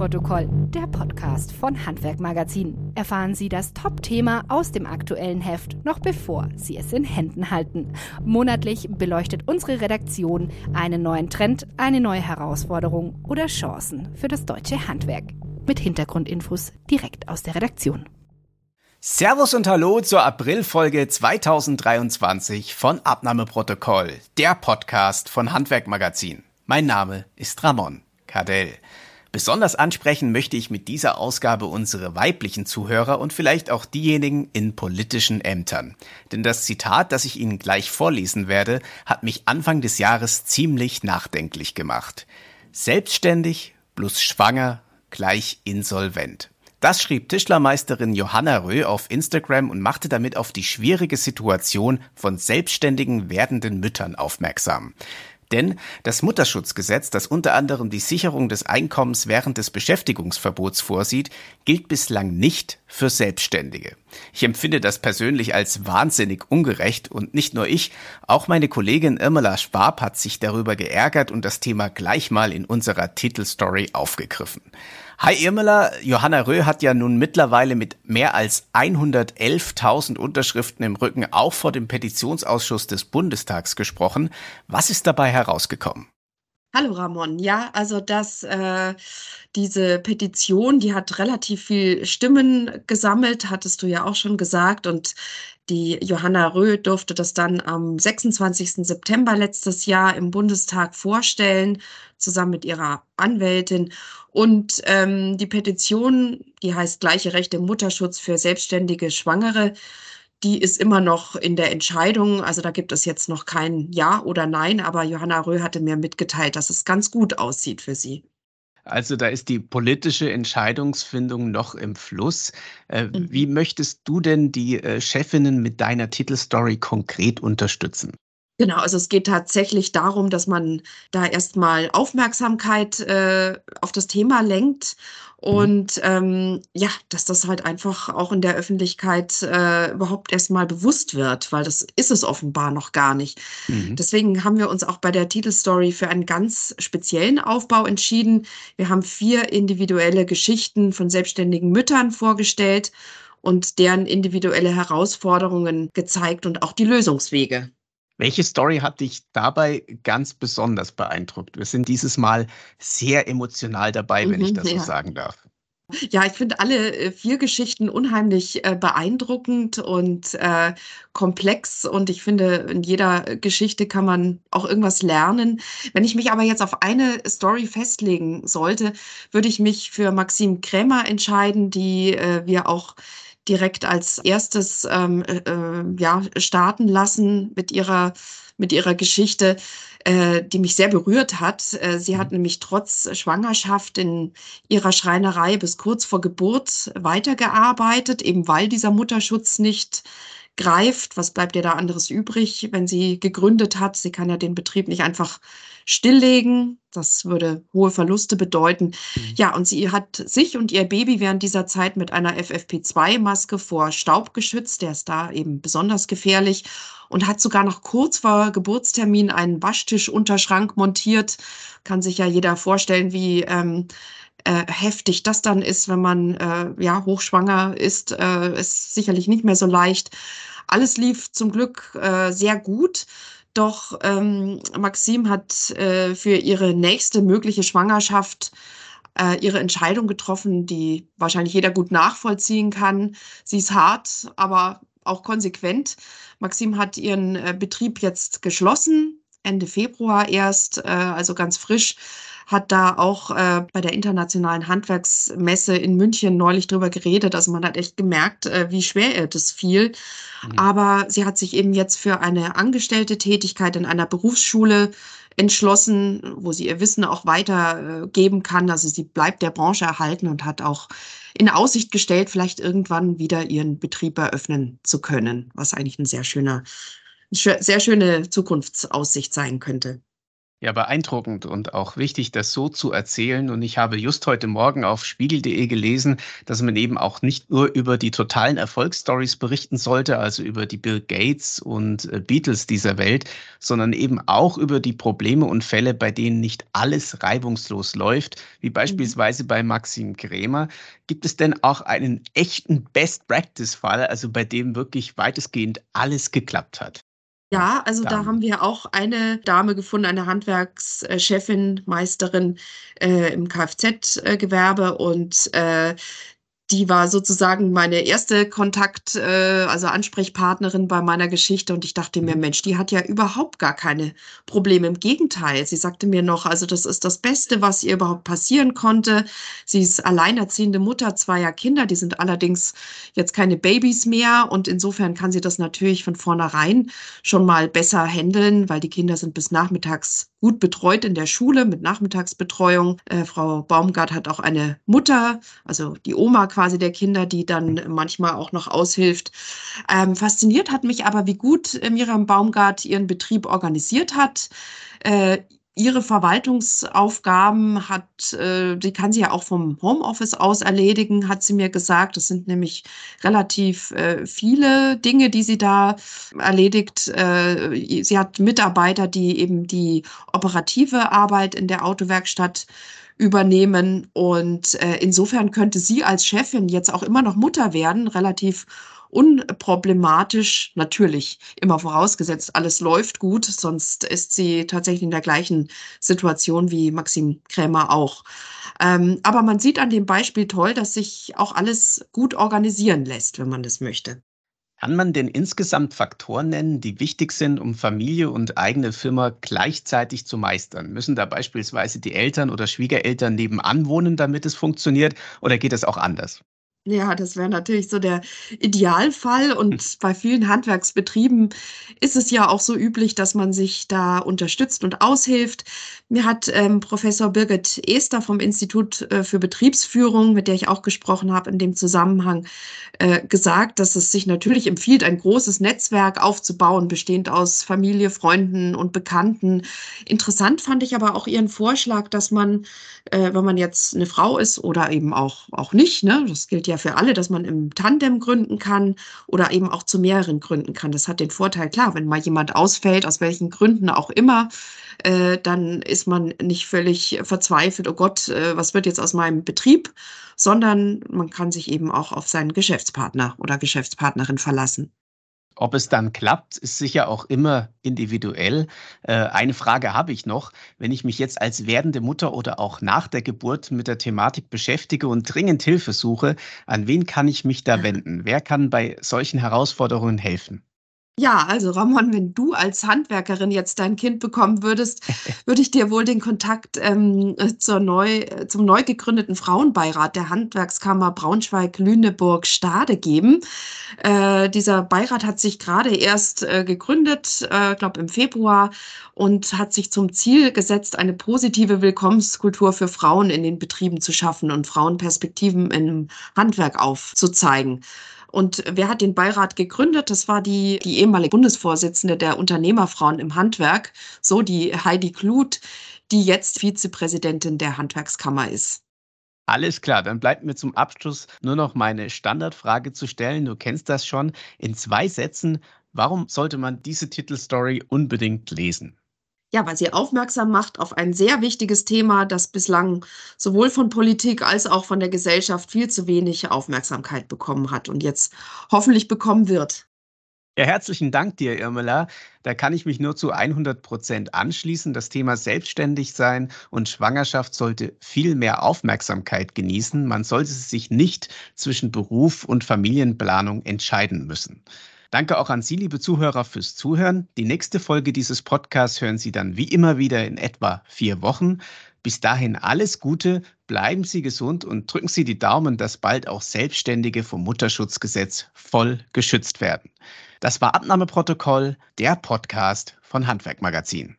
Abnahmeprotokoll, der Podcast von Handwerk Magazin. Erfahren Sie das Top-Thema aus dem aktuellen Heft noch bevor Sie es in Händen halten. Monatlich beleuchtet unsere Redaktion einen neuen Trend, eine neue Herausforderung oder Chancen für das deutsche Handwerk. Mit Hintergrundinfos direkt aus der Redaktion. Servus und Hallo zur Aprilfolge 2023 von Abnahmeprotokoll, der Podcast von Handwerk Magazin. Mein Name ist Ramon Cardell. Besonders ansprechen möchte ich mit dieser Ausgabe unsere weiblichen Zuhörer und vielleicht auch diejenigen in politischen Ämtern. Denn das Zitat, das ich Ihnen gleich vorlesen werde, hat mich Anfang des Jahres ziemlich nachdenklich gemacht. Selbstständig plus schwanger gleich insolvent. Das schrieb Tischlermeisterin Johanna Röh auf Instagram und machte damit auf die schwierige Situation von selbstständigen werdenden Müttern aufmerksam. Denn das Mutterschutzgesetz, das unter anderem die Sicherung des Einkommens während des Beschäftigungsverbots vorsieht, gilt bislang nicht für Selbstständige. Ich empfinde das persönlich als wahnsinnig ungerecht und nicht nur ich, auch meine Kollegin Irmela Schwab hat sich darüber geärgert und das Thema gleich mal in unserer Titelstory aufgegriffen. Hi Irmela, Johanna Röh hat ja nun mittlerweile mit mehr als 111.000 Unterschriften im Rücken auch vor dem Petitionsausschuss des Bundestags gesprochen. Was ist dabei herausgekommen? Hallo Ramon. Ja, also das, äh, diese Petition, die hat relativ viel Stimmen gesammelt, hattest du ja auch schon gesagt. Und die Johanna Röh durfte das dann am 26. September letztes Jahr im Bundestag vorstellen, zusammen mit ihrer Anwältin. Und ähm, die Petition, die heißt Gleiche Rechte im Mutterschutz für selbstständige Schwangere, die ist immer noch in der Entscheidung. Also da gibt es jetzt noch kein Ja oder Nein, aber Johanna Röh hatte mir mitgeteilt, dass es ganz gut aussieht für sie. Also da ist die politische Entscheidungsfindung noch im Fluss. Äh, mhm. Wie möchtest du denn die äh, Chefinnen mit deiner Titelstory konkret unterstützen? Genau, also es geht tatsächlich darum, dass man da erstmal Aufmerksamkeit äh, auf das Thema lenkt mhm. und ähm, ja, dass das halt einfach auch in der Öffentlichkeit äh, überhaupt erstmal bewusst wird, weil das ist es offenbar noch gar nicht. Mhm. Deswegen haben wir uns auch bei der Titelstory für einen ganz speziellen Aufbau entschieden. Wir haben vier individuelle Geschichten von selbstständigen Müttern vorgestellt und deren individuelle Herausforderungen gezeigt und auch die Lösungswege. Welche Story hat dich dabei ganz besonders beeindruckt? Wir sind dieses Mal sehr emotional dabei, wenn mhm, ich das ja. so sagen darf. Ja, ich finde alle äh, vier Geschichten unheimlich äh, beeindruckend und äh, komplex und ich finde, in jeder Geschichte kann man auch irgendwas lernen. Wenn ich mich aber jetzt auf eine Story festlegen sollte, würde ich mich für Maxim Krämer entscheiden, die äh, wir auch direkt als erstes ähm, äh, äh, ja, starten lassen mit ihrer, mit ihrer Geschichte, äh, die mich sehr berührt hat. Äh, sie hat mhm. nämlich trotz Schwangerschaft in ihrer Schreinerei bis kurz vor Geburt weitergearbeitet, eben weil dieser Mutterschutz nicht greift. Was bleibt ihr da anderes übrig, wenn sie gegründet hat? Sie kann ja den Betrieb nicht einfach stilllegen. Das würde hohe Verluste bedeuten. Mhm. Ja, und sie hat sich und ihr Baby während dieser Zeit mit einer FFP2-Maske vor Staub geschützt. Der ist da eben besonders gefährlich und hat sogar noch kurz vor Geburtstermin einen Waschtischunterschrank montiert. Kann sich ja jeder vorstellen, wie ähm, äh, heftig das dann ist, wenn man äh, ja hochschwanger ist. Äh, ist sicherlich nicht mehr so leicht. Alles lief zum Glück äh, sehr gut. Doch ähm, Maxim hat äh, für ihre nächste mögliche Schwangerschaft äh, ihre Entscheidung getroffen, die wahrscheinlich jeder gut nachvollziehen kann. Sie ist hart, aber auch konsequent. Maxim hat ihren äh, Betrieb jetzt geschlossen, Ende Februar erst, äh, also ganz frisch hat da auch äh, bei der internationalen Handwerksmesse in München neulich drüber geredet. Also man hat echt gemerkt, äh, wie schwer ihr das fiel. Mhm. Aber sie hat sich eben jetzt für eine angestellte Tätigkeit in einer Berufsschule entschlossen, wo sie ihr Wissen auch weitergeben kann. Also sie bleibt der Branche erhalten und hat auch in Aussicht gestellt, vielleicht irgendwann wieder ihren Betrieb eröffnen zu können, was eigentlich ein sehr schöner, sehr schöne Zukunftsaussicht sein könnte. Ja, beeindruckend und auch wichtig, das so zu erzählen. Und ich habe just heute Morgen auf spiegel.de gelesen, dass man eben auch nicht nur über die totalen Erfolgsstories berichten sollte, also über die Bill Gates und äh, Beatles dieser Welt, sondern eben auch über die Probleme und Fälle, bei denen nicht alles reibungslos läuft, wie mhm. beispielsweise bei Maxim Krämer. Gibt es denn auch einen echten Best-Practice-Fall, also bei dem wirklich weitestgehend alles geklappt hat? Ja, also da haben wir auch eine Dame gefunden, eine Handwerkschefin, Meisterin äh, im Kfz-Gewerbe und äh, die war sozusagen meine erste Kontakt, äh, also Ansprechpartnerin bei meiner Geschichte. Und ich dachte mir, mhm. Mensch, die hat ja überhaupt gar keine Probleme. Im Gegenteil, sie sagte mir noch, also das ist das Beste, was ihr überhaupt passieren konnte. Sie ist alleinerziehende Mutter zweier Kinder, die sind allerdings jetzt keine Babys mehr. Und insofern kann sie das natürlich von vornherein schon mal besser handeln, weil die Kinder sind bis nachmittags gut betreut in der Schule mit Nachmittagsbetreuung. Äh, Frau Baumgart hat auch eine Mutter, also die Oma quasi der Kinder, die dann manchmal auch noch aushilft. Ähm, fasziniert hat mich aber, wie gut Miriam Baumgart ihren Betrieb organisiert hat. Äh, ihre Verwaltungsaufgaben hat, äh, die kann sie ja auch vom Homeoffice aus erledigen, hat sie mir gesagt. Das sind nämlich relativ äh, viele Dinge, die sie da erledigt. Äh, sie hat Mitarbeiter, die eben die operative Arbeit in der Autowerkstatt übernehmen. Und äh, insofern könnte sie als Chefin jetzt auch immer noch Mutter werden, relativ unproblematisch, natürlich immer vorausgesetzt, alles läuft gut, sonst ist sie tatsächlich in der gleichen Situation wie Maxim Krämer auch. Ähm, aber man sieht an dem Beispiel toll, dass sich auch alles gut organisieren lässt, wenn man das möchte. Kann man denn insgesamt Faktoren nennen, die wichtig sind, um Familie und eigene Firma gleichzeitig zu meistern? Müssen da beispielsweise die Eltern oder Schwiegereltern nebenan wohnen, damit es funktioniert, oder geht es auch anders? Ja, das wäre natürlich so der Idealfall. Und hm. bei vielen Handwerksbetrieben ist es ja auch so üblich, dass man sich da unterstützt und aushilft. Mir hat ähm, Professor Birgit Ester vom Institut äh, für Betriebsführung, mit der ich auch gesprochen habe, in dem Zusammenhang äh, gesagt, dass es sich natürlich empfiehlt, ein großes Netzwerk aufzubauen, bestehend aus Familie, Freunden und Bekannten. Interessant fand ich aber auch ihren Vorschlag, dass man, äh, wenn man jetzt eine Frau ist oder eben auch, auch nicht, ne, das gilt ja für alle, dass man im Tandem gründen kann oder eben auch zu mehreren gründen kann. Das hat den Vorteil, klar, wenn mal jemand ausfällt, aus welchen Gründen auch immer, äh, dann ist man nicht völlig verzweifelt, oh Gott, äh, was wird jetzt aus meinem Betrieb, sondern man kann sich eben auch auf seinen Geschäftspartner oder Geschäftspartnerin verlassen. Ob es dann klappt, ist sicher auch immer individuell. Äh, eine Frage habe ich noch. Wenn ich mich jetzt als werdende Mutter oder auch nach der Geburt mit der Thematik beschäftige und dringend Hilfe suche, an wen kann ich mich da wenden? Wer kann bei solchen Herausforderungen helfen? Ja, also Ramon, wenn du als Handwerkerin jetzt dein Kind bekommen würdest, würde ich dir wohl den Kontakt ähm, zur neu, zum neu gegründeten Frauenbeirat der Handwerkskammer Braunschweig-Lüneburg-Stade geben. Äh, dieser Beirat hat sich gerade erst äh, gegründet, äh, glaube im Februar, und hat sich zum Ziel gesetzt, eine positive Willkommenskultur für Frauen in den Betrieben zu schaffen und Frauenperspektiven im Handwerk aufzuzeigen. Und wer hat den Beirat gegründet? Das war die, die ehemalige Bundesvorsitzende der Unternehmerfrauen im Handwerk, so die Heidi Kluth, die jetzt Vizepräsidentin der Handwerkskammer ist. Alles klar, dann bleibt mir zum Abschluss nur noch meine Standardfrage zu stellen. Du kennst das schon. In zwei Sätzen, warum sollte man diese Titelstory unbedingt lesen? Ja, weil sie aufmerksam macht auf ein sehr wichtiges Thema, das bislang sowohl von Politik als auch von der Gesellschaft viel zu wenig Aufmerksamkeit bekommen hat und jetzt hoffentlich bekommen wird. Ja, herzlichen Dank dir, Irmela. Da kann ich mich nur zu 100 Prozent anschließen. Das Thema Selbstständigsein und Schwangerschaft sollte viel mehr Aufmerksamkeit genießen. Man sollte sich nicht zwischen Beruf und Familienplanung entscheiden müssen. Danke auch an Sie, liebe Zuhörer, fürs Zuhören. Die nächste Folge dieses Podcasts hören Sie dann wie immer wieder in etwa vier Wochen. Bis dahin alles Gute, bleiben Sie gesund und drücken Sie die Daumen, dass bald auch Selbstständige vom Mutterschutzgesetz voll geschützt werden. Das war Abnahmeprotokoll, der Podcast von Handwerkmagazin.